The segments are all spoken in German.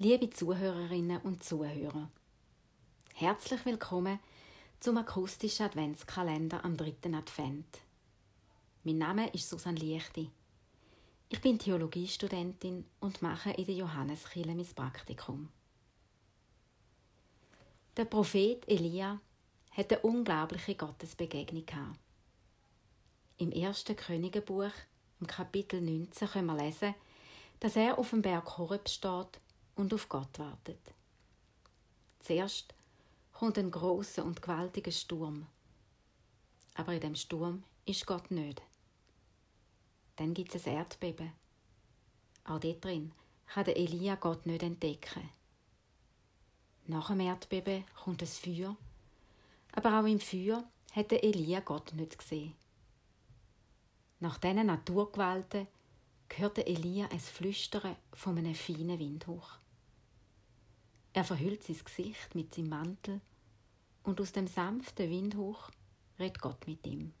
Liebe Zuhörerinnen und Zuhörer, herzlich willkommen zum akustischen Adventskalender am dritten Advent. Mein Name ist Susanne Liechti. Ich bin Theologiestudentin und mache in der Johanneskirche mein Praktikum. Der Prophet Elia hat eine unglaubliche Gottesbegegnung. Im ersten Königebuch, im Kapitel 19, können wir lesen, dass er auf dem Berg Horeb steht und auf Gott wartet. Zuerst kommt ein großer und gewaltiger Sturm. Aber in dem Sturm ist Gott nicht. Dann gibt es ein Erdbeben. Auch dort drin kann Elia Gott nicht entdecken. Nach dem Erdbeben kommt das Feuer, aber auch im Feuer hat Elia Gott nicht gesehen. Nach diesen Naturgewalten hörte Elia ein Flüstern von einem feinen Windhauch. Er verhüllt sein Gesicht mit seinem Mantel und aus dem sanften Windhauch redet Gott mit ihm.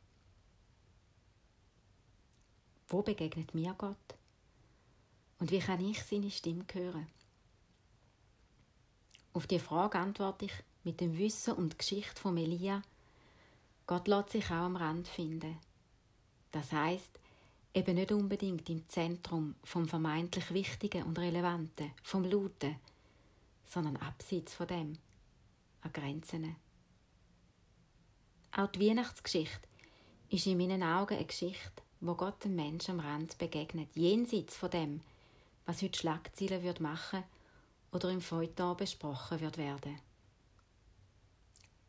Wo begegnet mir Gott? Und wie kann ich seine Stimme hören? Auf die Frage antworte ich mit dem Wissen und Geschichte von Elia. Gott lässt sich auch am Rand finden. Das heißt, eben nicht unbedingt im Zentrum vom vermeintlich Wichtigen und Relevanten, vom Lauten, sondern abseits von dem, an Grenzen. Auch die Weihnachtsgeschichte ist in meinen Augen eine Geschichte, wo Gott dem Menschen am Rand begegnet, jenseits von dem, was heute Schlagzeilen wird machen oder im Feuilleton besprochen wird werden.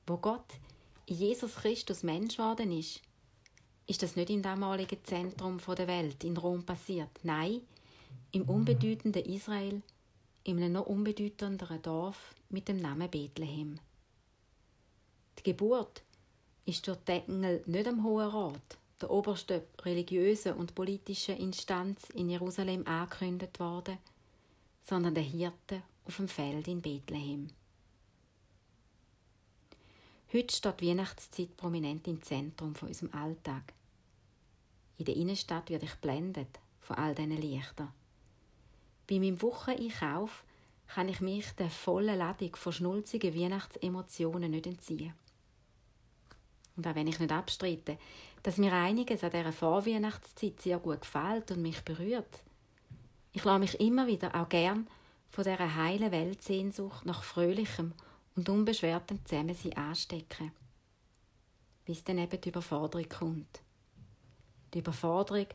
Wo Gott in Jesus Christus Mensch geworden ist, ist das nicht im damaligen Zentrum der Welt in Rom passiert. Nein, im unbedeutenden Israel, in einem noch unbedeutenderen Dorf mit dem Namen Bethlehem. Die Geburt ist durch die Engel nicht am Hohen Rat, der obersten religiösen und politischen Instanz in Jerusalem angekündigt worden, sondern der Hirte auf dem Feld in Bethlehem. Heute steht die Weihnachtszeit prominent im Zentrum von unserem Alltag. In der Innenstadt werde ich blendet von all diesen Lichtern. Bei meinem Wocheneinkauf kann ich mich der vollen Ladung von schnulzigen Weihnachtsemotionen nicht entziehen. Und auch wenn ich nicht abstreite, dass mir einiges an dieser Vorweihnachtszeit sehr gut gefällt und mich berührt. Ich lasse mich immer wieder auch gern von dieser heilen Weltsehnsucht nach fröhlichem und unbeschwertem Zusammensein anstecken. Bis dann eben die Überforderung kommt die Überforderung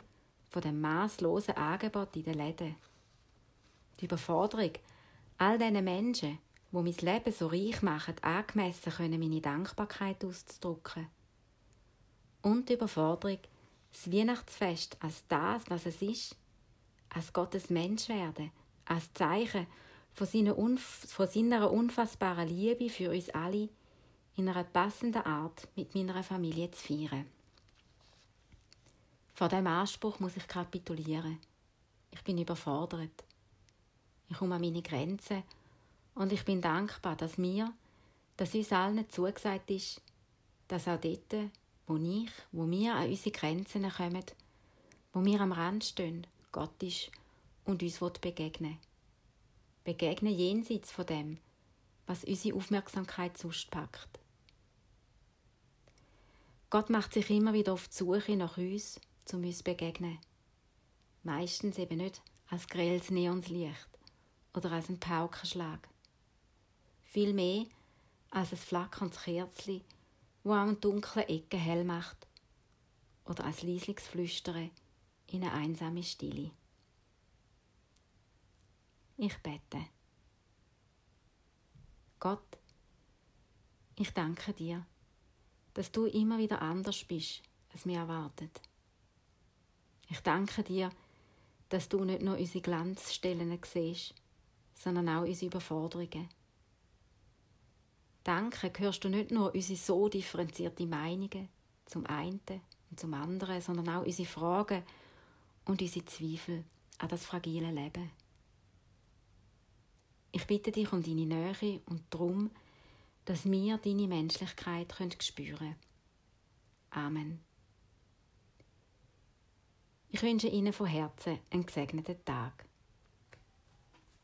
von dem maßlosen Angebot in den Läden. Die Überforderung, all diesen Menschen, wo mein Leben so reich machen, angemessen können meine Dankbarkeit auszudrücken. Und die Überforderung, das Weihnachtsfest als das, was es ist, als Gottes Mensch werden, als Zeichen von seiner, von seiner unfassbaren Liebe für uns alle in einer passenden Art mit meiner Familie zu feiern. Vor diesem Anspruch muss ich kapitulieren. Ich bin überfordert. Ich komme an meine Grenzen und ich bin dankbar, dass mir, dass uns allen zugesagt ist, dass auch dort, wo ich, wo wir an unsere Grenzen kommen, wo wir am Rand stehen, Gott ist und uns begegnen Begegnen jenseits von dem, was unsere Aufmerksamkeit sonst packt. Gott macht sich immer wieder auf die Suche nach uns zu uns begegnen. Meistens eben nicht als grelles Neonslicht oder als ein Paukenschlag. Vielmehr als ein flackerndes Kerzli, wo auch in dunklen Ecken hell macht oder als leisliches Flüstern in eine einsame Stille. Ich bete. Gott, ich danke dir, dass du immer wieder anders bist, als mir erwartet. Ich danke dir, dass du nicht nur unsere Glanzstellen siehst, sondern auch unsere Überforderungen. Danke hörst du nicht nur unsere so differenzierte Meinungen zum einen und zum anderen, sondern auch unsere Fragen und unsere Zweifel an das fragile Leben. Ich bitte dich um deine Nähe und darum, dass wir deine Menschlichkeit spüren können. Amen. Ich wünsche Ihnen von Herzen einen gesegneten Tag.